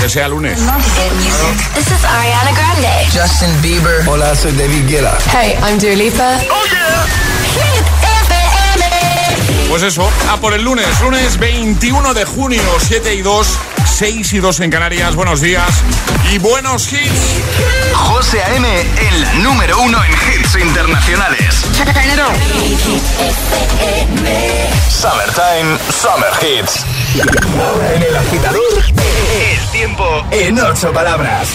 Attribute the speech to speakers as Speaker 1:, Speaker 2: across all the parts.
Speaker 1: aunque sea lunes.
Speaker 2: This is Ariana Grande.
Speaker 3: Justin Bieber.
Speaker 4: Hola, soy David Guetta.
Speaker 5: Hey, I'm Dua Lipa.
Speaker 2: Hit FM.
Speaker 1: Pues eso, a por el lunes, lunes 21 de junio, 7 y 2, 6 y 2 en Canarias. Buenos días y buenos hits.
Speaker 6: José A.M. en la número uno en hits internacionales. Summertime, Summer Hits.
Speaker 4: En el agitador,
Speaker 6: El tiempo
Speaker 4: en ocho palabras.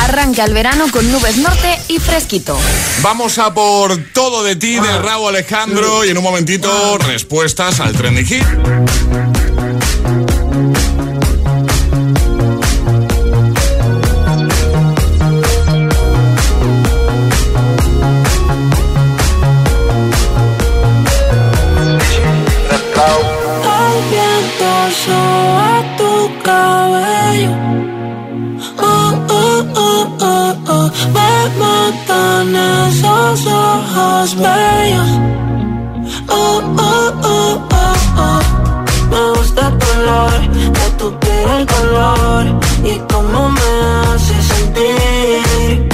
Speaker 7: Arranca el verano con nubes norte y fresquito.
Speaker 1: Vamos a por todo de ti de Raúl Alejandro y en un momentito respuestas al trending hit.
Speaker 8: Ojos bellos. Oh, oh, oh, oh, oh. Me gusta tu olor, de tu piel el color y cómo me hace sentir.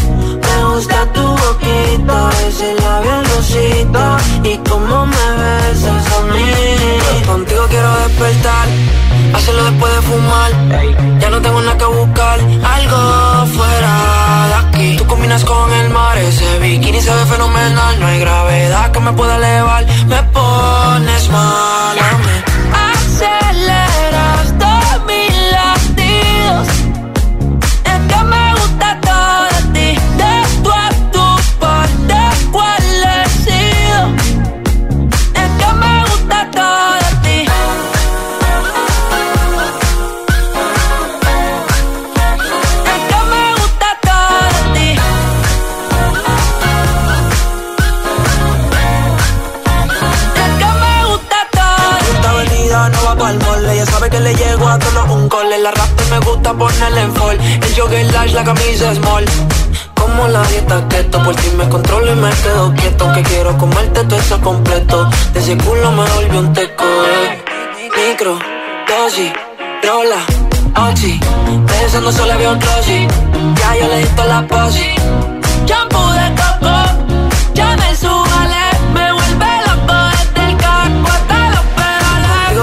Speaker 8: Me gusta tu boquita, ese labial rosita y cómo me besas a mí. Contigo quiero despertar, hacerlo después de fumar. Ya no tengo nada que buscar, algo fuera de aquí. Tú combinas con el mar, ese bikini se ve fenomenal. No hay gravedad que me pueda elevar, me pones mal la camisa small. Como la dieta keto, por ti me controlo y me quedo quieto. Que quiero comerte todo eso completo. De ese culo me volvió un teco, eh. Micro, dosis, rola, oxi. Pensando solo había un glossy. Ya yo le di la posi. Shampoo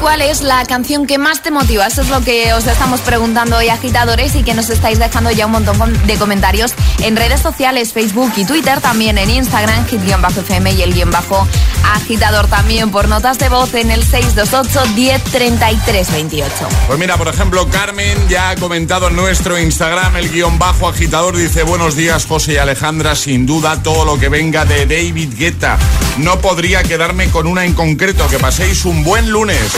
Speaker 8: ¿Cuál es
Speaker 7: la canción que más te motiva? Eso es lo que os estamos preguntando hoy, agitadores, y que nos estáis dejando ya un montón de comentarios en redes sociales, Facebook y Twitter, también en Instagram, hit-fm y el guion bajo agitador también por notas de voz en el 628 1033 28.
Speaker 1: Pues mira, por ejemplo, Carmen ya ha comentado en nuestro Instagram el guion bajo agitador. Dice, buenos días José y Alejandra, sin duda todo lo que venga de David Guetta. No podría quedarme con una en concreto, que paséis un buen lunes.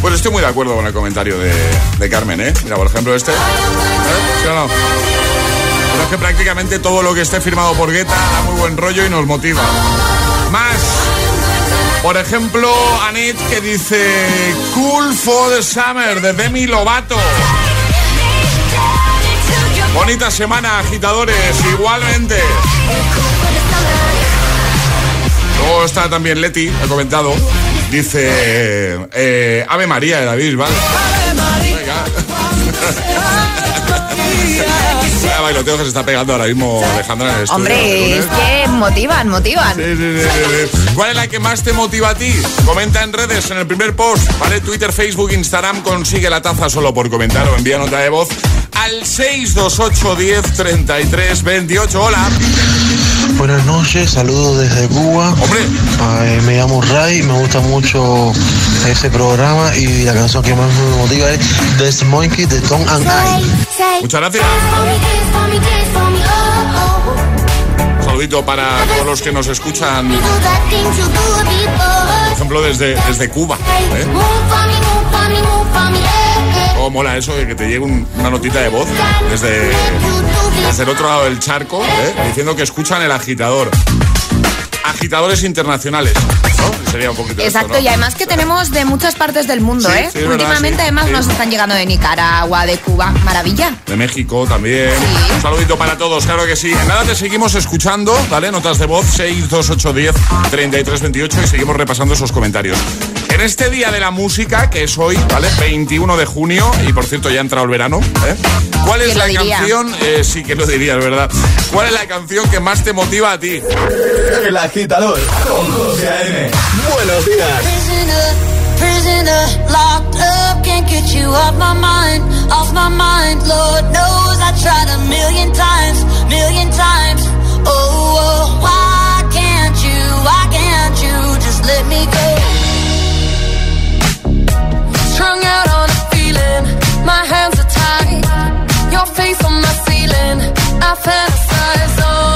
Speaker 1: Pues estoy muy de acuerdo con el comentario de, Carmen, ¿eh? Mira, por ejemplo, este. ¿Eh? Es que prácticamente todo lo que esté firmado por Guetta da muy buen rollo y nos motiva. Por ejemplo, Anet que dice Cool for the Summer de Demi Lovato. Bonita semana, agitadores, igualmente. Luego está también Leti, ha comentado. Dice eh, Ave María de David, ¿vale? Venga. Bailoteo que se está pegando ahora mismo Alejandra en el estudio.
Speaker 7: Hombre, es que motivan, motivan.
Speaker 1: Sí, sí, sí. ¿Cuál es la que más te motiva a ti? Comenta en redes, en el primer post, ¿vale? Twitter, Facebook, Instagram, consigue la taza solo por comentar o envía nota de voz al 628 10 33 28. Hola.
Speaker 3: Buenas noches, saludos desde Cuba.
Speaker 1: Hombre,
Speaker 3: Eh, me llamo Ray, me gusta mucho ese programa y la canción que más me motiva es This Monkey de Tom and I.
Speaker 1: muchas gracias. Un saludito para todos los que nos escuchan, por ejemplo, desde, desde Cuba. ¿eh? Oh, mola eso de que te llegue un- una notita de voz desde, desde el otro lado del charco, ¿eh? diciendo que escuchan el agitador. Agitadores internacionales, ¿no? Sería un poquito esto,
Speaker 7: Exacto,
Speaker 1: ¿no?
Speaker 7: y además que tenemos de muchas partes del mundo,
Speaker 1: Sí,
Speaker 7: ¿eh?
Speaker 1: sí, es verdad,
Speaker 7: Últimamente
Speaker 1: sí,
Speaker 7: además nos están llegando de Nicaragua, de Cuba, maravilla.
Speaker 1: De México también. Un saludito para todos, claro que sí. En nada te seguimos escuchando, ¿vale? Notas de voz 62810 3328 y seguimos repasando esos comentarios. En este día de la música, que es hoy, ¿vale? 21 de junio, y por cierto ya ha entrado el verano, ¿eh? ¿Cuál es
Speaker 7: ¿Quién
Speaker 1: la
Speaker 7: diría?
Speaker 1: canción? eh, sí que lo dirías, ¿verdad? ¿Cuál es la canción que más te motiva a ti?
Speaker 4: El agitador con José A.M. Buenos días.
Speaker 5: Prisoner, prisoner, locked up, can't get you off my mind, off my mind. Lord knows I tried a million times, million times. Oh, oh, why can't you, why can't you just let me go? My hands are tied, your face on my ceiling. I fantasize, oh,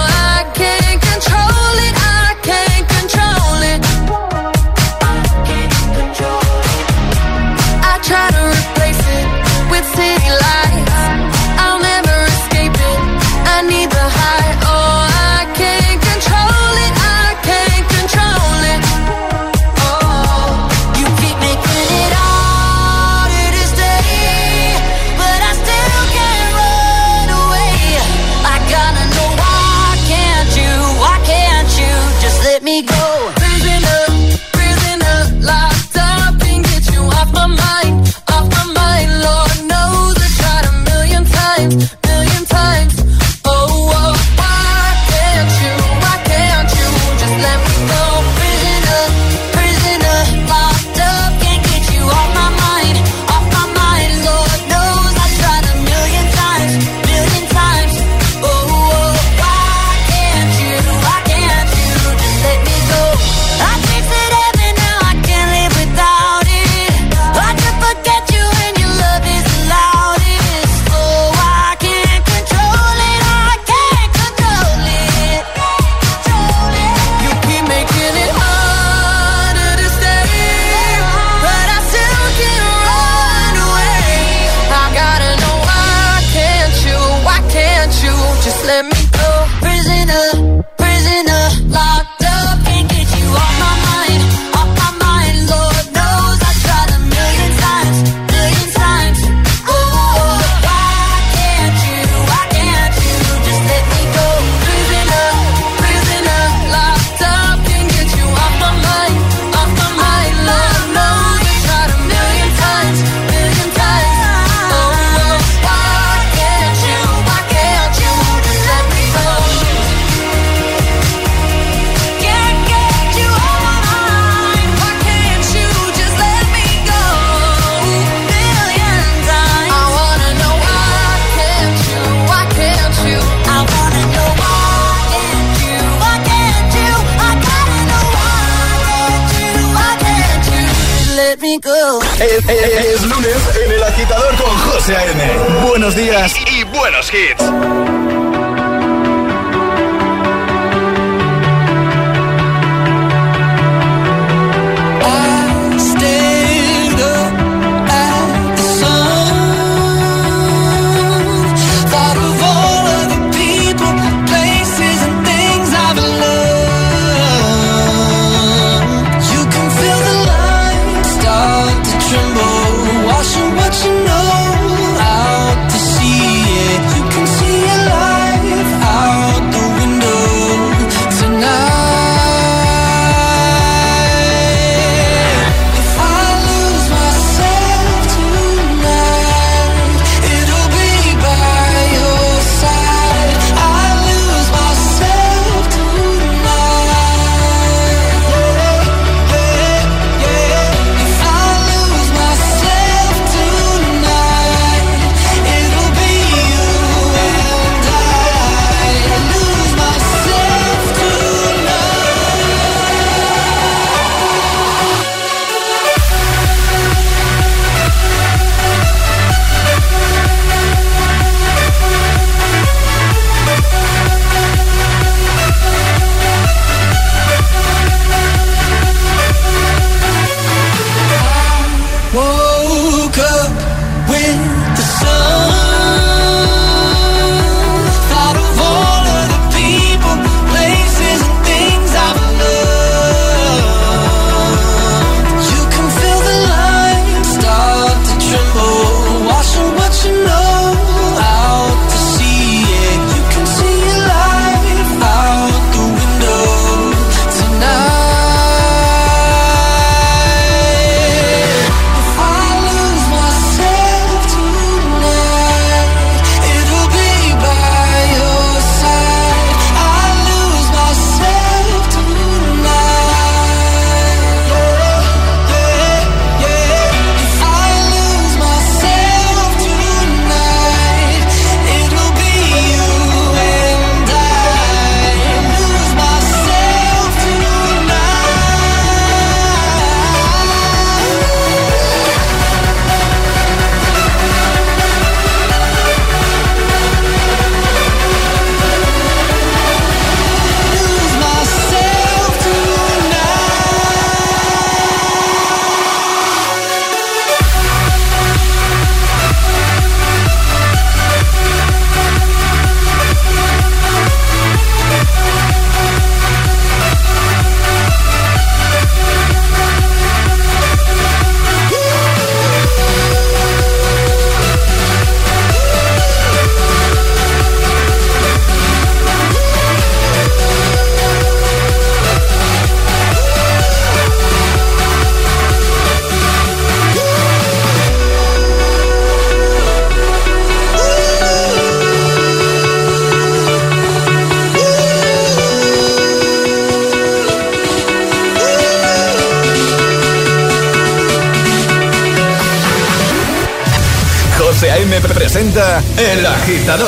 Speaker 4: agitador.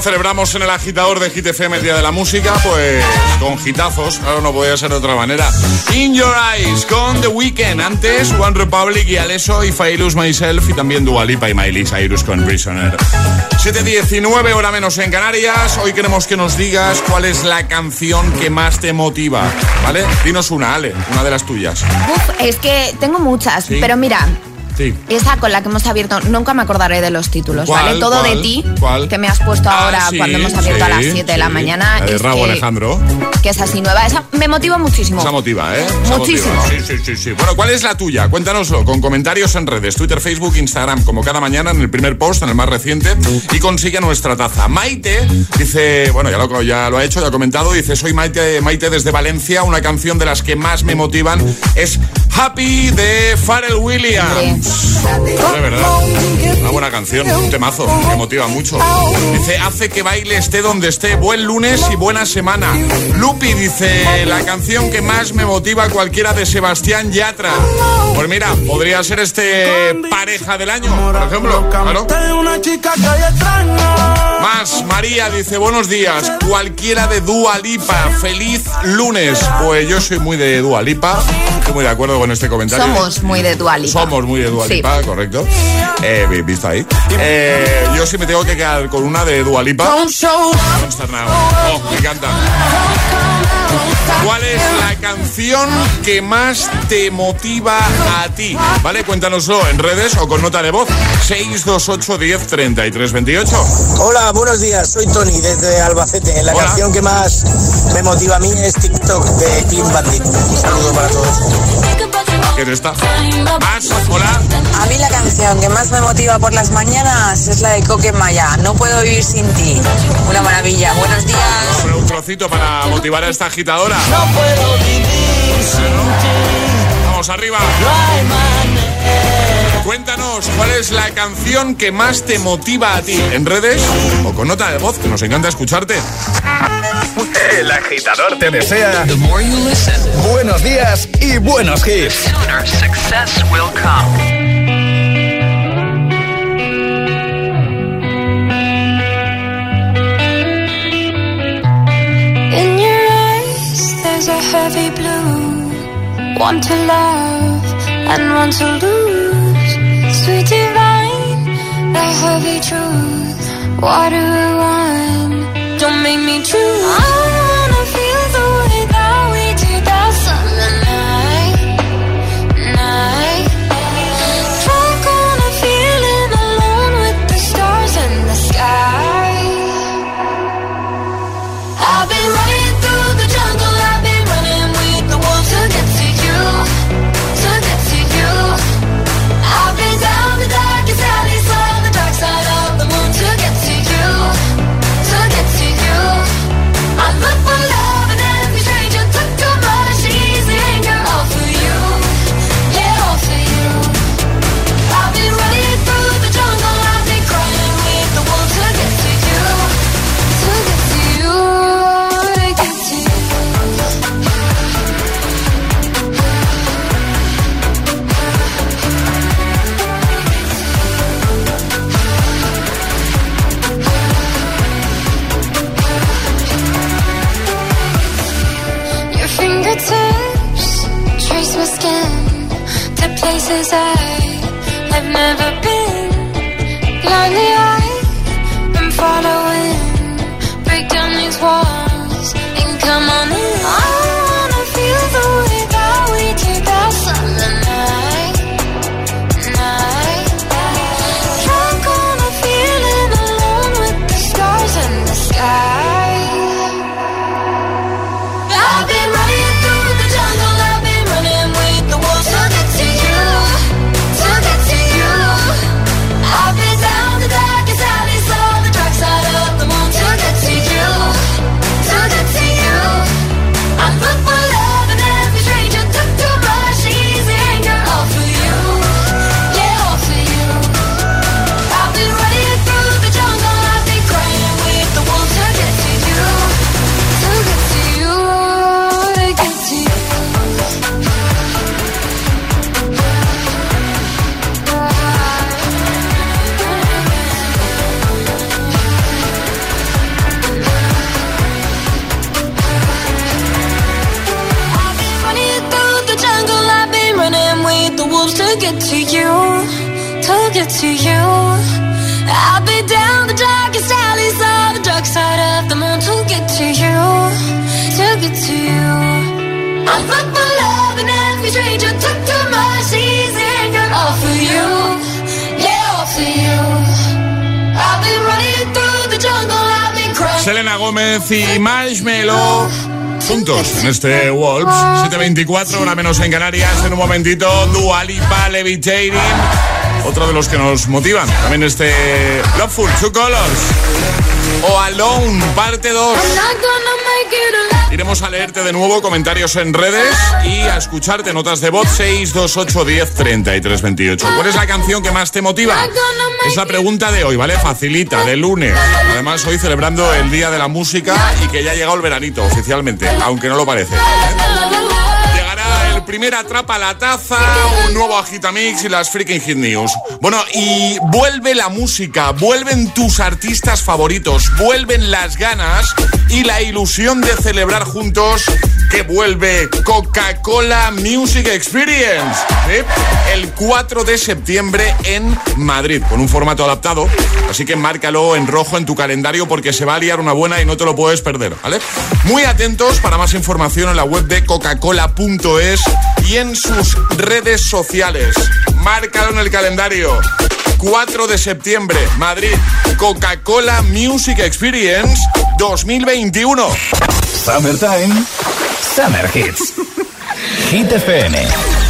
Speaker 1: ¿Cómo celebramos en el agitador de Hit FM el Día de la Música? Pues con hitazos, claro, no podía ser de otra manera. In Your Eyes con The Weeknd, antes One Republic y Aleso y Failus Myself y también Dua Lipa y Miley Cyrus con Prisoner. 7.19 hora menos en Canarias, hoy queremos que nos digas cuál es la canción que más te motiva, ¿vale? Dinos una, Ale, una de las tuyas.
Speaker 7: Uf, es que tengo muchas,
Speaker 1: Sí.
Speaker 7: pero mira,
Speaker 1: Sí.
Speaker 7: esa con la que hemos abierto, nunca me acordaré de los títulos. ¿vale? Todo
Speaker 1: ¿Cuál?
Speaker 7: de ti,
Speaker 1: ¿Cuál?
Speaker 7: que me has puesto
Speaker 1: Ah,
Speaker 7: ahora
Speaker 1: sí,
Speaker 7: cuando hemos abierto a las
Speaker 1: sí,
Speaker 7: 7 de la mañana.
Speaker 1: La de
Speaker 7: es
Speaker 1: Rabo
Speaker 7: que-
Speaker 1: Alejandro.
Speaker 7: Que es así nueva, esa me motiva muchísimo.
Speaker 1: Esa motiva, ¿eh? Esa
Speaker 7: Muchísimo.
Speaker 1: motiva. Sí, sí, sí, sí. Bueno, ¿cuál es la tuya? Cuéntanoslo con comentarios en redes, Twitter, Facebook, Instagram, como cada mañana en el primer post, en el más reciente, y consigue nuestra taza. Maite dice, bueno, ya lo, ya lo ha hecho, ya ha comentado, dice, soy Maite, Maite desde Valencia, una canción de las que más me motivan es Happy de Pharrell Williams. De verdad, una buena canción, un temazo, me motiva mucho. Dice, hace que baile esté donde esté, buen lunes y buena semana. Lupi dice, la canción que más me motiva cualquiera de Sebastián Yatra. Pues mira, podría ser este pareja del año, por ejemplo. Claro.
Speaker 9: que.
Speaker 1: Más, María dice, buenos días, cualquiera de Dua Lipa, feliz lunes. Pues yo soy muy de Dua Lipa, estoy muy de acuerdo con este comentario.
Speaker 7: Somos muy de Dualipa.
Speaker 1: Somos muy de Dua
Speaker 7: Sí.
Speaker 1: Lipa, correcto. Eh, vi- visto ahí. Eh, yo sí me tengo que quedar con una de Dua Lipa. Consternado. Oh, me encanta. ¿Cuál es la canción que más te motiva a ti? ¿Vale? Cuéntanoslo en redes o con nota de voz. 628 10 33 28.
Speaker 10: Hola, buenos días. Soy Tony desde Albacete. La
Speaker 1: Hola.
Speaker 10: canción que más me motiva a mí es TikTok de Clean Bandit. Un saludo para todos.
Speaker 1: ¿Qué es esta? Más, hola.
Speaker 11: A mí la canción que más me motiva por las mañanas es la de Coque Maya. No puedo vivir sin ti. Una maravilla. Buenos días.
Speaker 1: Hombre, un trocito para motivar a esta agitadora.
Speaker 9: No puedo vivir sin ti.
Speaker 1: Vamos arriba.
Speaker 9: No hay manera.
Speaker 1: Cuéntanos cuál es la canción que más te motiva a ti en redes o con nota de voz, que nos encanta escucharte.
Speaker 4: El agitador te desea buenos días y buenos hits.
Speaker 2: In your eyes, there's a heavy blue. One to love and one to lose. Sweet divine, the heavy truth. Water wine, don't make me choose.
Speaker 1: En este Wolves 724, una menos en Canarias. En un momentito, Dua Lipa, Levitating. Otro de los que nos motivan. También este Loveful, Two Colors. O Alone, parte 2. Iremos a leerte de nuevo comentarios en redes y a escucharte notas de voz 628 10 33 28. ¿Cuál es la canción que más te motiva? Es la pregunta de hoy, ¿vale? Facilita, de lunes. Además, hoy celebrando el Día de la Música y que ya ha llegado el veranito oficialmente, aunque no lo parece. Llegará el primer Atrapa la Taza, un nuevo Agitamix y las Freaking Hit News. Bueno, y vuelve la música, vuelven tus artistas favoritos, vuelven las ganas y la ilusión de celebrar juntos que vuelve Coca-Cola Music Experience. ¿sí? El 4 de septiembre en Madrid, con un formato adaptado. Así que márcalo en rojo en tu calendario porque se va a liar una buena y no te lo puedes perder, ¿vale? Muy atentos para más información en la web de coca-cola.es y en sus redes sociales. Márcalo en el calendario. 4 de septiembre, Madrid, Coca-Cola Music Experience 2021.
Speaker 4: Summertime, Summer Hits. Hit FM.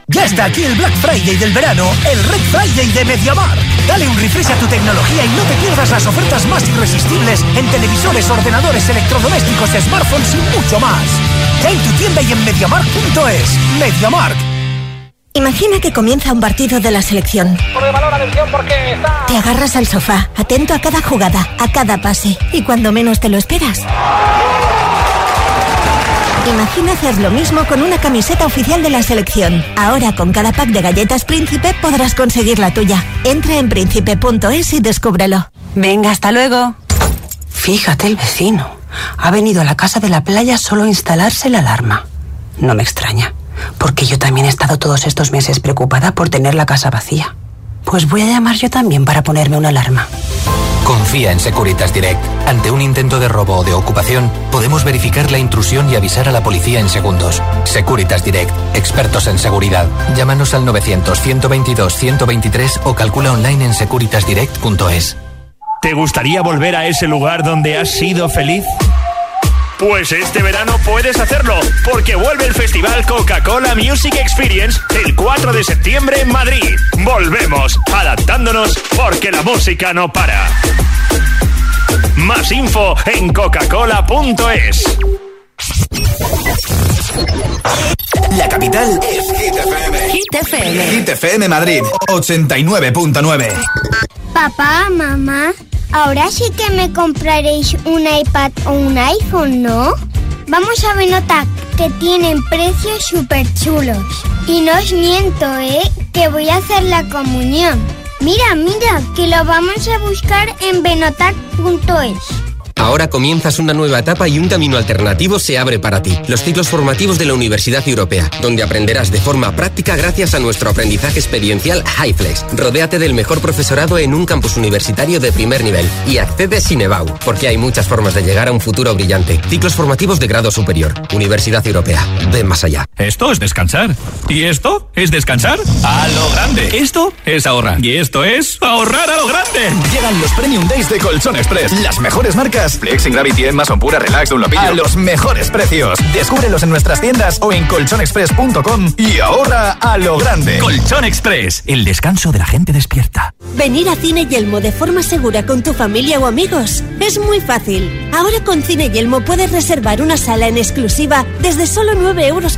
Speaker 12: Ya está aquí el Black Friday del verano, el Red Friday de MediaMar. Dale un refresh a tu tecnología y no te pierdas las ofertas más irresistibles en televisores, ordenadores, electrodomésticos, smartphones y mucho más. Ya en tu tienda y en MediaMark.es. MediaMark.
Speaker 13: Imagina que comienza un partido de la selección. Te agarras al sofá, atento a cada jugada, a cada pase, y cuando menos te lo esperas. Imagina hacer lo mismo con una camiseta oficial de la selección. Ahora con cada pack de galletas Príncipe podrás conseguir la tuya. Entra en príncipe.es y descúbrelo.
Speaker 14: Venga, hasta luego. Fíjate el vecino. Ha venido a la casa de la playa solo a instalarse la alarma. No me extraña, porque yo también he estado todos estos meses preocupada por tener la casa vacía. Pues voy a llamar yo también para ponerme una alarma.
Speaker 15: Confía en Securitas Direct. Ante un intento de robo o de ocupación, podemos verificar la intrusión y avisar a la policía en segundos. Securitas Direct, expertos en seguridad. Llámanos al 900-122-123 o calcula online en securitasdirect.es.
Speaker 16: ¿Te gustaría volver a ese lugar donde has sido feliz? Pues este verano puedes hacerlo, porque vuelve el Festival Coca-Cola Music Experience el 4 de septiembre en Madrid. Volvemos, adaptándonos, porque la música no para. Más info en coca-cola.es.
Speaker 4: La capital es Hit FM.
Speaker 13: Hit
Speaker 4: Madrid, 89.9.
Speaker 17: Papá, mamá, ahora sí que me compraréis un iPad o un iPhone, ¿no? Vamos a Benotac, que tienen precios súper chulos. Y no os miento, ¿eh? Que voy a hacer la comunión. Mira, mira, que lo vamos a buscar en benotac.es.
Speaker 18: Ahora comienzas una nueva etapa y un camino alternativo se abre para ti. Los ciclos formativos de la Universidad Europea, donde aprenderás de forma práctica gracias a nuestro aprendizaje experiencial HighFlex. Rodéate del mejor profesorado en un campus universitario de primer nivel y accede sin EBAU, porque hay muchas formas de llegar a un futuro brillante. Ciclos formativos de grado superior. Universidad Europea. Ven más allá.
Speaker 16: Esto es descansar. ¿Y esto es descansar? A lo grande. Esto es ahorrar. Y esto es ahorrar a lo grande.
Speaker 4: Llegan los Premium Days de Colchón Express. Las mejores marcas Plus, Flex, Gravity, Mason Pura, Relax, un A los mejores precios. Descúbrelos en nuestras tiendas o en colchonexpress.com y ahorra a lo grande.
Speaker 12: Colchón Express, el descanso de la gente despierta.
Speaker 19: Venir a Cine Yelmo de forma segura con tu familia o amigos es muy fácil. Ahora con Cine Yelmo puedes reservar una sala en exclusiva desde solo 9,90 euros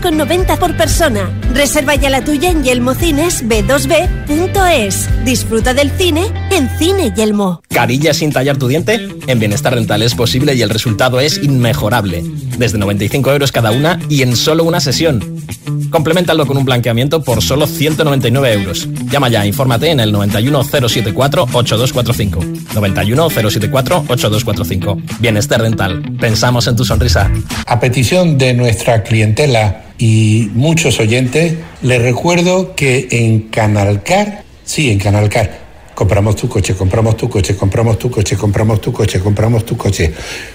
Speaker 19: por persona. Reserva ya la tuya en Yelmocines b2b.es. Disfruta del cine en Cine Yelmo.
Speaker 20: Carilla sin tallar tu diente. En Bienestar Rental es posible y el resultado es inmejorable. Desde 95 euros cada una y en solo una sesión. Complementalo con un blanqueamiento por solo 199 euros. Llama ya, infórmate en el 91074 8245. 91074 8245. Bienestar Rental. Pensamos en tu sonrisa.
Speaker 21: A petición de nuestra clientela y muchos oyentes, les recuerdo que en Canalcar, sí, en Canalcar, compramos tu coche, compramos tu coche, compramos tu coche, compramos tu coche, compramos tu coche.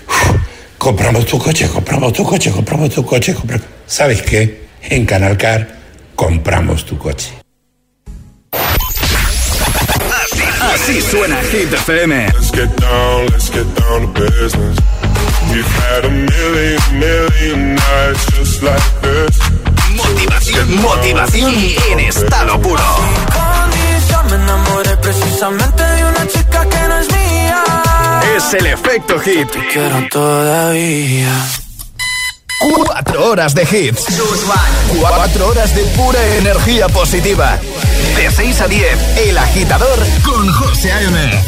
Speaker 21: Uf, compramos tu coche, compramos tu coche, compramos tu coche, compramos... ¿Sabes qué? En Canalcar compramos tu coche.
Speaker 4: Así suena Hit FM.
Speaker 22: Let's get down, let's get down to business. We've had a million, million nights just like this.
Speaker 4: Motivación, motivación en estado puro.
Speaker 8: Me enamoré precisamente de una chica que no es mía.
Speaker 4: Es el efecto hit.
Speaker 8: Te quiero todavía.
Speaker 4: Cuatro horas de hits. Cuatro horas de pura energía positiva. De 6 a 10, El Agitador con José A.M.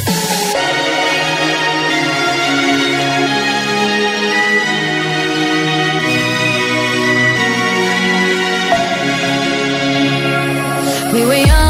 Speaker 5: We were young,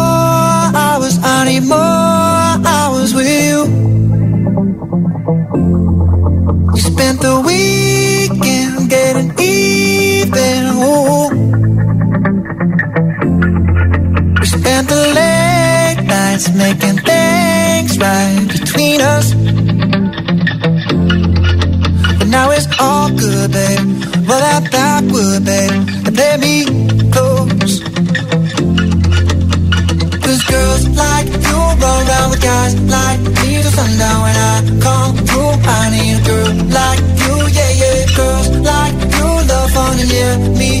Speaker 23: love fun and yeah, me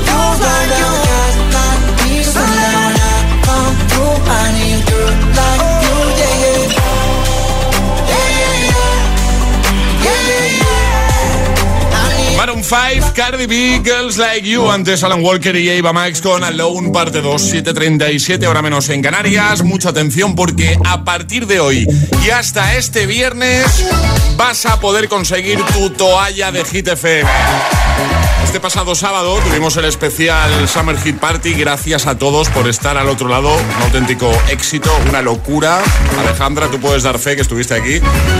Speaker 1: 5, Cardi B, Girls Like You. Antes Alan Walker y Ava Max con Alone, parte 2, 7.37, ahora menos en Canarias. Mucha atención porque a partir de hoy y hasta este viernes vas a poder conseguir tu toalla de Hit FM. Este pasado sábado tuvimos el especial Summer Hit Party. Gracias a todos por estar al otro lado. Un auténtico éxito, una locura. Alejandra, tú puedes dar fe que estuviste aquí.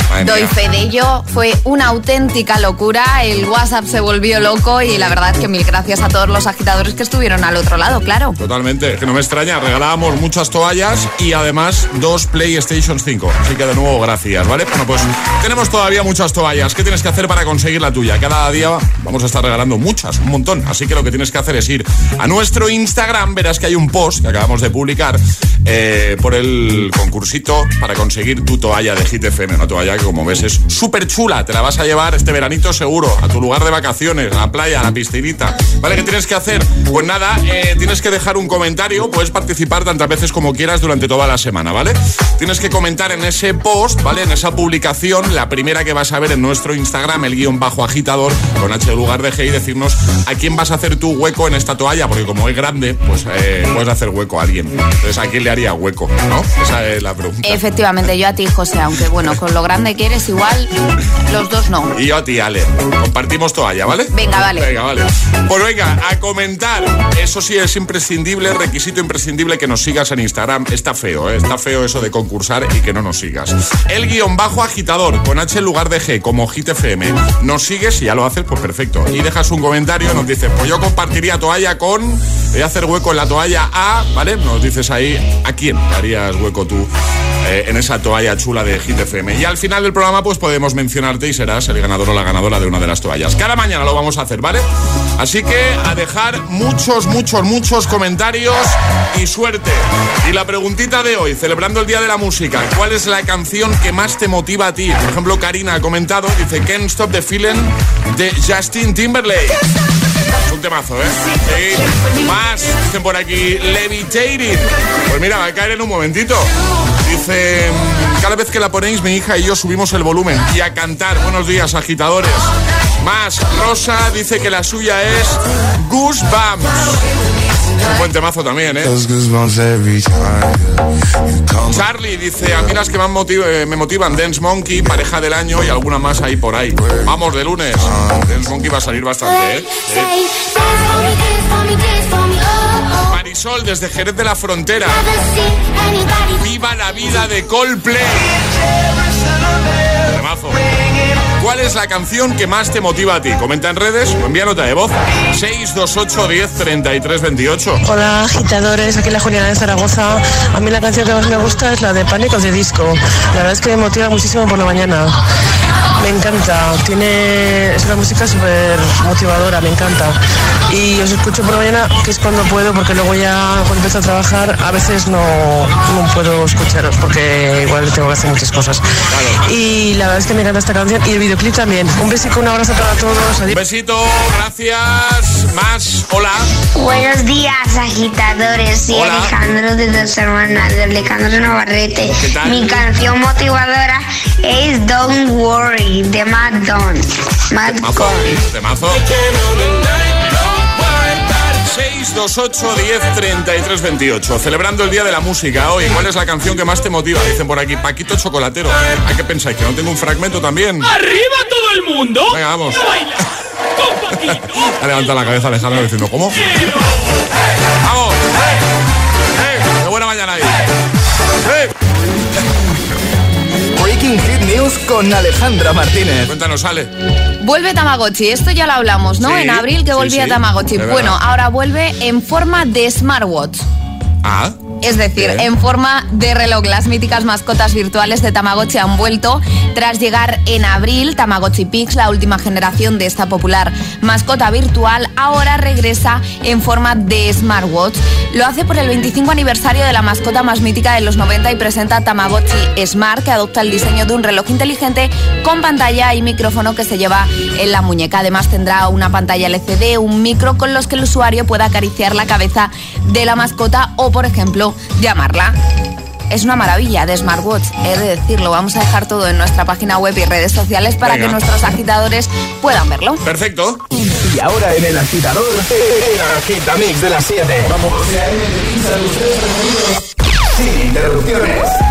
Speaker 1: Madre
Speaker 7: Doy
Speaker 1: mía.
Speaker 7: fe de ello, fue una auténtica locura, el WhatsApp se volvió loco y la verdad que mil gracias a todos los agitadores que estuvieron al otro lado, claro.
Speaker 1: Totalmente, que no me extraña, regalábamos muchas toallas y además dos PlayStation 5. Así que de nuevo, gracias, ¿vale? Bueno, pues tenemos todavía muchas toallas. ¿Qué tienes que hacer para conseguir la tuya? Cada día vamos a estar regalando muchas, un montón. Así que lo que tienes que hacer es ir a nuestro Instagram, verás que hay un post que acabamos de publicar eh, por el concursito para conseguir tu toalla de Hit FM. Una toalla que, como ves, es súper chula. Te la vas a llevar este veranito seguro a tu lugar de vacaciones, a la playa, a la piscinita. ¿Vale? ¿Qué tienes que hacer? Pues nada, eh, tienes que dejar un comentario. Puedes participar tantas veces como quieras durante toda la semana, ¿vale? Tienes que comentar en ese post, ¿vale? En esa publicación, la primera que vas a ver en nuestro Instagram, el guion bajo agitador, con H lugar de G, y decirnos a quién vas a hacer tu hueco en esta toalla, porque como es grande, pues eh, puedes hacer hueco a alguien. Entonces, ¿a quién le haría hueco? ¿No? Esa es la pregunta.
Speaker 7: Efectivamente, yo a ti, José, aunque bueno, con lo grande que eres, igual los dos no.
Speaker 1: Y yo a ti, Ale. Compartimos toalla, ¿vale? ¿Vale?
Speaker 7: Venga, vale.
Speaker 1: Venga, vale. Pues venga, a comentar. Eso sí es imprescindible, requisito imprescindible que nos sigas en Instagram. Está feo, ¿eh? Está feo eso de concursar y que no nos sigas. El guion bajo agitador, con H en lugar de G, como Hit FM. Nos sigues y ya lo haces, pues perfecto. Y dejas un comentario, nos dices, pues yo compartiría toalla con... Voy a hacer hueco en la toalla A, ¿vale? Nos dices ahí a quién harías hueco tú eh, en esa toalla chula de Hit FM. Y al final del programa, pues podemos mencionarte y serás el ganador o la ganadora de una de las toallas. Cada mañana lo vamos a hacer, ¿vale? Así que a dejar muchos, muchos, muchos comentarios y suerte. Y la preguntita de hoy, celebrando el Día de la Música, ¿cuál es la canción que más te motiva a ti? Por ejemplo, Karina ha comentado, dice Can't Stop the Feeling de Justin Timberlake. Un temazo, ¿eh? Sí. Más, dicen por aquí, Levitating. Pues mira, va a caer en un momentito. Dice, cada vez que la ponéis, mi hija y yo subimos el volumen y a cantar. Buenos días, agitadores. Más, Rosa dice que la suya es Goosebumps. Un buen temazo también, ¿eh? Charlie dice, a mí las que más motiv- eh, me motivan, Dance Monkey, pareja del año y alguna más ahí por ahí. Vamos, de lunes. Dance Monkey va a salir bastante, ¿eh? Marisol, desde Jerez de la Frontera. Viva la vida de Coldplay. Temazo. ¿Cuál es la canción que más te motiva a ti? Comenta en redes o envía nota de voz. 628 10 33 28.
Speaker 24: Hola agitadores, aquí la Juliana de Zaragoza. A mí la canción que más me gusta es la de Pánicos de Disco. La verdad es que me motiva muchísimo por la mañana. Me encanta, tiene es una música súper motivadora, me encanta. Y os escucho por la mañana, que es cuando puedo, porque luego ya cuando empiezo a trabajar a veces no, no puedo escucharos, porque igual tengo que hacer muchas cosas. Y la verdad es que me encanta esta canción y el videoclip también. Un besico, un abrazo para todos.
Speaker 1: Un besito, gracias. Más, hola.
Speaker 25: Buenos días, agitadores. Soy
Speaker 1: Hola.
Speaker 25: Alejandro de Dos Hermanas, de Alejandro Navarrete.
Speaker 1: ¿Qué tal?
Speaker 25: Mi canción motivadora es Don't Worry, de Matt Don. Matt
Speaker 1: Temazo. Temazo. 628 10 33 28. Celebrando el Día de la Música hoy. ¿Cuál es la canción que más te motiva? Dicen por aquí, Paquito Chocolatero. ¿A qué pensáis? ¿Que no tengo un fragmento también?
Speaker 16: ¡Arriba todo el mundo!
Speaker 1: Venga, vamos. Ha levantado la cabeza Alejandro diciendo, ¿cómo? ¡Vamos! ¡Eh! ¡Eh! ¡Qué buena mañana ahí!
Speaker 4: Breaking Hit News con Alejandra Martínez.
Speaker 1: Cuéntanos, Ale.
Speaker 7: Vuelve Tamagotchi, esto ya lo hablamos, ¿no?
Speaker 1: Sí,
Speaker 7: en abril que volvía
Speaker 1: sí,
Speaker 7: Tamagotchi. Bueno, ahora vuelve en forma de smartwatch.
Speaker 1: Ah.
Speaker 7: Es decir, en forma de reloj, las míticas mascotas virtuales de Tamagotchi han vuelto tras llegar en abril. Tamagotchi Pix, la última generación de esta popular mascota virtual, ahora regresa en forma de smartwatch. Lo hace por el 25 aniversario de la mascota más mítica de los 90 y presenta Tamagotchi Smart, que adopta el diseño de un reloj inteligente con pantalla y micrófono que se lleva en la muñeca. Además tendrá una pantalla LCD, un micro con los que el usuario pueda acariciar la cabeza de la mascota o, por ejemplo, llamarla. Es una maravilla de smartwatch, he de decirlo. Vamos a dejar todo en nuestra página web y redes sociales para
Speaker 1: Venga.
Speaker 7: que nuestros agitadores puedan verlo.
Speaker 1: Perfecto.
Speaker 4: Y ahora en el agitador, el agitamix de las 7. Vamos. Sin interrupciones.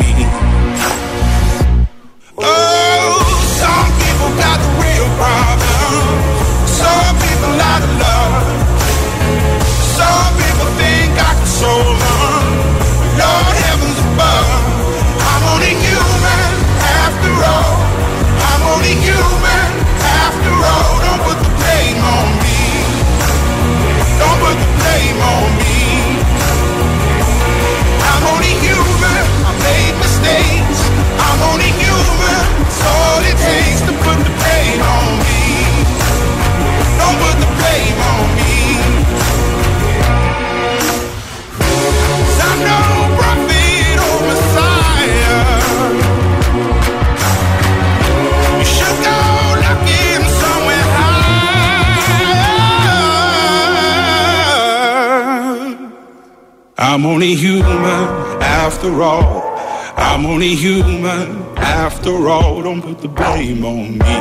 Speaker 26: I'm only human after all. I'm only human after all. Don't put the blame on me.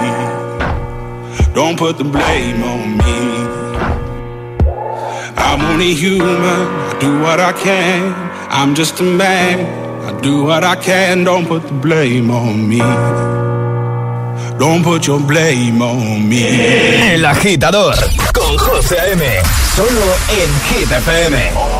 Speaker 26: Don't put the blame on me. I'm only human. I do what I can. I'm just a man. I do what I can. Don't put the blame on me. Don't put your blame on me.
Speaker 4: El agitador con José M. Solo en
Speaker 5: GTPM.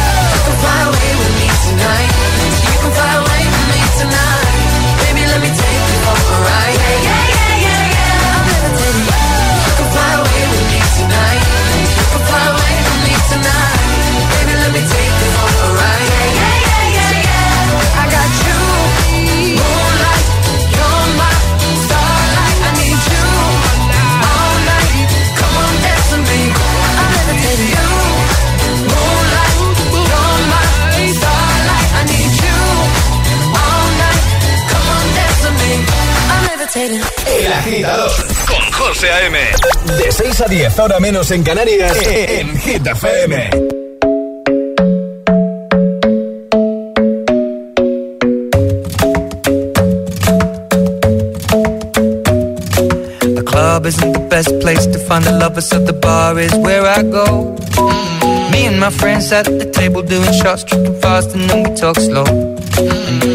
Speaker 4: El agitador con José A.M. De 6 a 10, ahora menos en Canarias, eh, eh, en eh. Hit FM.
Speaker 23: The club isn't the best place to find the lovers, so the bar is where I go. Me and my friends at the table doing shots, tripping fast, and then we talk slow.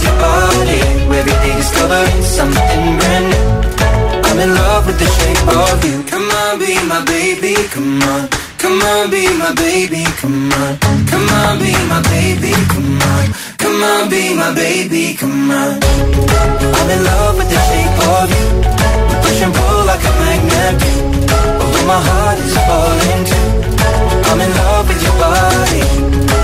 Speaker 23: with your body Every day discovering something brand new. I'm in love with the shape of you. Come on, be my baby, come on. Come on, be my baby, come on. Come on, be my baby, come on. Come on, be my baby, come on. I'm in love with the shape of you. We push and pull like a magnet do. Although my heart is falling too. I'm in love with your body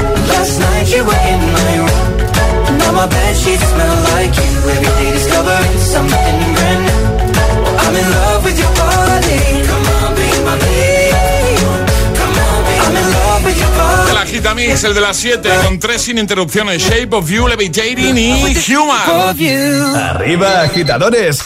Speaker 1: El de las 7, con tres sin interrupciones: Shape of You, Levitating y Human.
Speaker 4: Arriba, agitadores.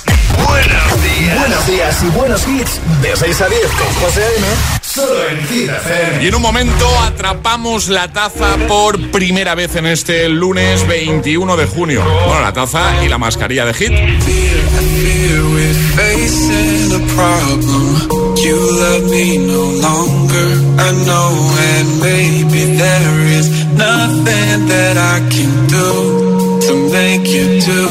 Speaker 4: Buenos días. Buenos días y buenos hits. De 6 a 10 con José A.M. Solo en.
Speaker 1: Y en un momento atrapamos la taza por primera vez en este lunes 21 de junio. Bueno, la taza y la mascarilla de Hit.
Speaker 27: facing a problem. You love me no longer. I know, and maybe there is nothing that I can do to make you do.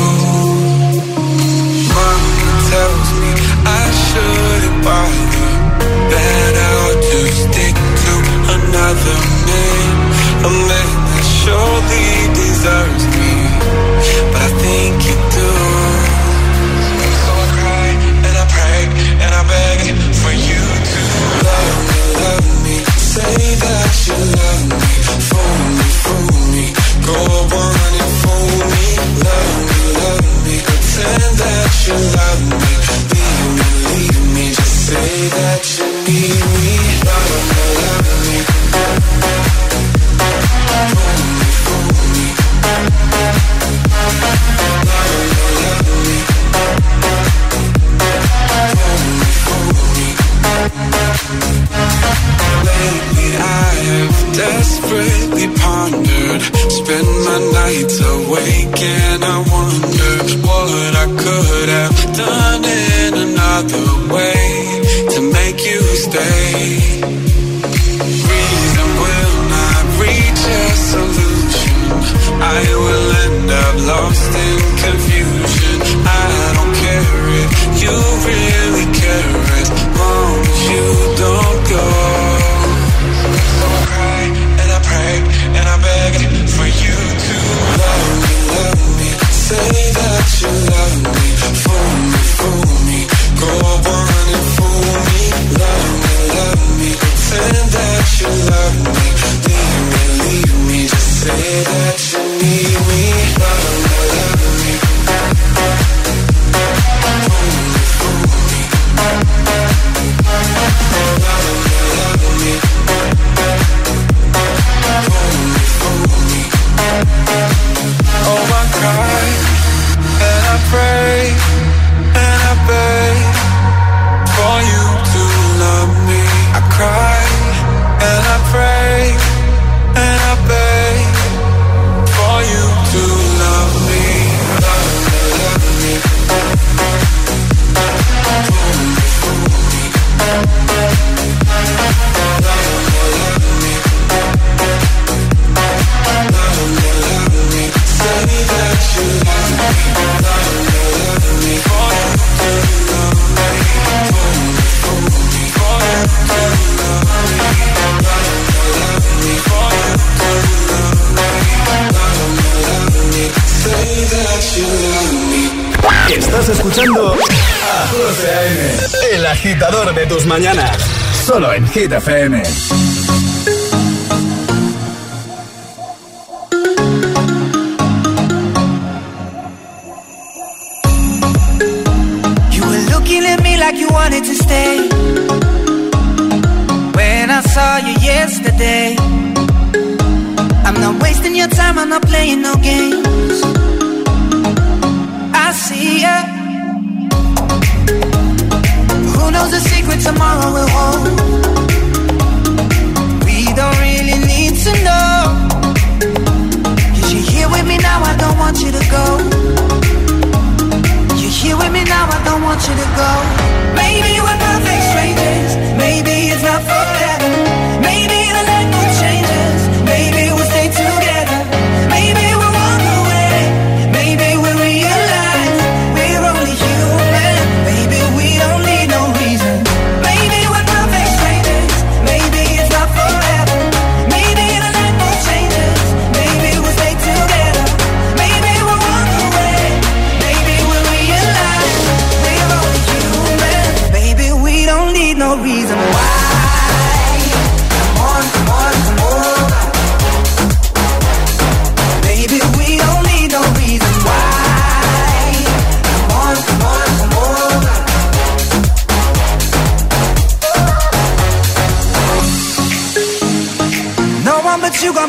Speaker 27: Mama tells me I shouldn't bother. That I ought to stick to another man, a man that surely deserves me. But I think you do. So I cry and I pray and I beg for you to love me, love me. Say that you love me, fool me, love me, love me. Pretend that you love me, me, leave me. Just say that you need me, love me, love me. Love me, love me. Have desperately pondered. Spend my nights awake and I wonder What I could have done in another way To make you stay. Reason will not reach a solution. I will end up lost in
Speaker 4: mañanas. Solo en Hit FM.
Speaker 23: You were looking at me like you wanted to stay. When I saw you yesterday, I'm not wasting your time, I'm not playing no games. I see ya. Who knows the secret tomorrow will hold? We don't really need to know. Cause you're here with me now, I don't want you to go. You're here with me now, I don't want you to go. Maybe we're perfect strangers. Maybe it's not forever. Maybe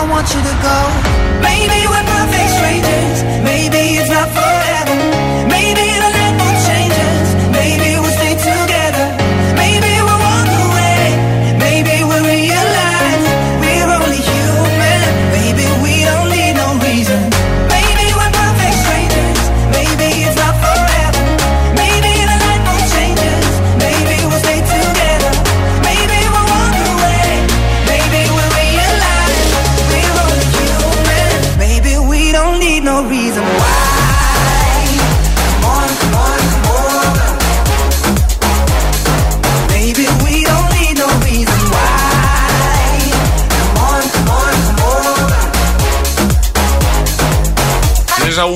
Speaker 23: I want you to go. Maybe we're perfect strangers. Maybe it's not forever.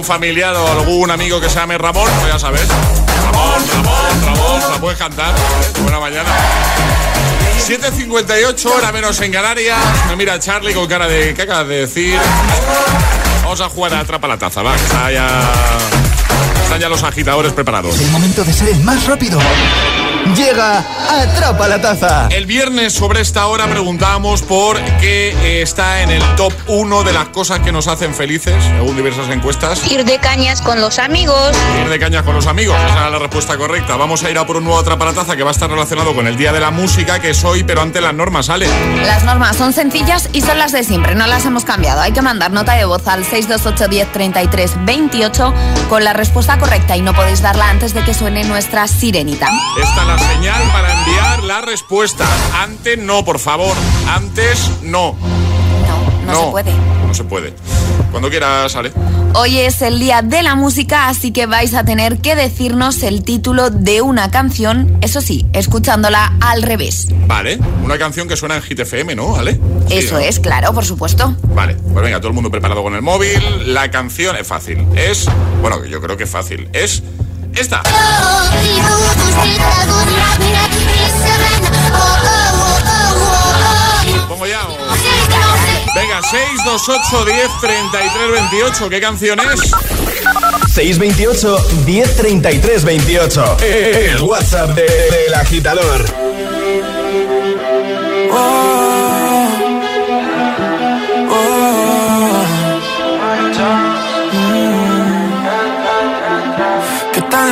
Speaker 1: Familiar o algún amigo que se llame Ramón? Pues ya sabes. Ramón, Ramón, Ramón, la puedes cantar. Buena mañana. 7.58, hora menos en Canarias. Me mira Charlie con cara de... ¿Qué acabas de decir? Vamos a jugar a Atrapa la Taza, va. que Está ya... Están ya los agitadores preparados.
Speaker 4: El momento de ser el más rápido. Llega Atrapa la Taza.
Speaker 1: El viernes sobre esta hora preguntábamos por qué eh, está en el top 1 de las cosas que nos hacen felices, según diversas encuestas.
Speaker 28: Ir de cañas con los amigos.
Speaker 1: Ir de cañas con los amigos, esa era la respuesta correcta. Vamos a ir a por un nuevo Atrapa la Taza que va a estar relacionado con el Día de la Música, que es hoy, pero antes las normas, ¿sale?
Speaker 7: Las normas son sencillas y son las de siempre, no las hemos cambiado. Hay que mandar nota de voz al 628 10 33 28 con la respuesta correcta y no podéis darla antes de que suene nuestra sirenita.
Speaker 1: Esta es la señal para enviar la respuesta. Antes no, por favor. Antes no.
Speaker 7: No, no, se puede.
Speaker 1: No se puede. Cuando quieras, sale.
Speaker 7: Hoy es el día de la música, así que vais a tener que decirnos el título de una canción, eso sí, escuchándola al revés.
Speaker 1: Vale, una canción que suena en Hit FM, ¿no? ¿Vale? Sí,
Speaker 7: Eso
Speaker 1: ¿no?
Speaker 7: es, claro, por supuesto.
Speaker 1: Vale, pues venga, todo el mundo preparado con el móvil. La canción es fácil. Es, bueno, yo creo que es fácil. Es esta. Pongo ya. Venga, 628 10 33 28. ¿Qué canción es?
Speaker 4: 628 1033 28. El WhatsApp de- del agitador.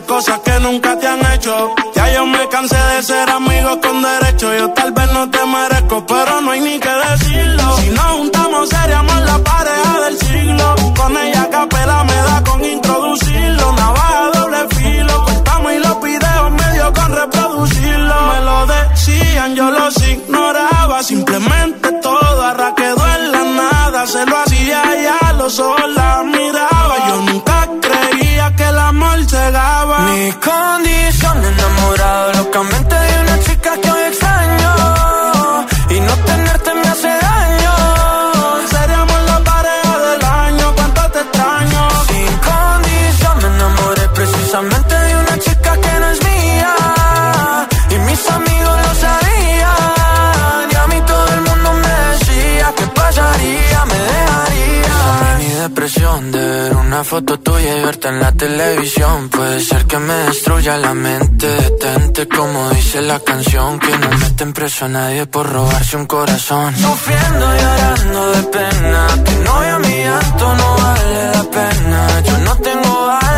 Speaker 9: Cosas que nunca te han hecho. Ya yo me cansé de ser amigo con derecho. Yo tal vez no te merezco, pero no hay ni que decirlo. Si nos juntamos seríamos la pareja del siglo. Con ella capela me da con introducirlo. Navaja doble filo, cortamos y los videos medio con reproducirlo. Me lo decían, yo los ignoraba. Simplemente todo arra quedó en la nada. Se lo hacía ya los ojos la
Speaker 8: Mi condición enamorado locamente una foto tuya y verte en la televisión puede ser que me destruya la mente. Detente como dice la canción que no meten preso a nadie por robarse un corazón. Sufriendo y llorando de pena, tu novia mi llanto no vale la pena. Yo no tengo alas,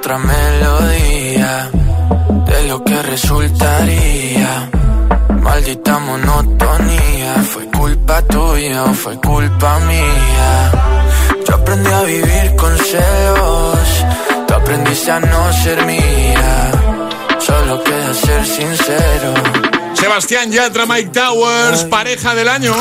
Speaker 8: Otra melodía De lo que resultaría Maldita monotonía Fue culpa tuya o fue culpa mía yo aprendí a vivir con celos, tú aprendiste a no ser mía. Solo queda ser sincero.
Speaker 1: Sebastián Yatra, Mike Towers, pareja del año.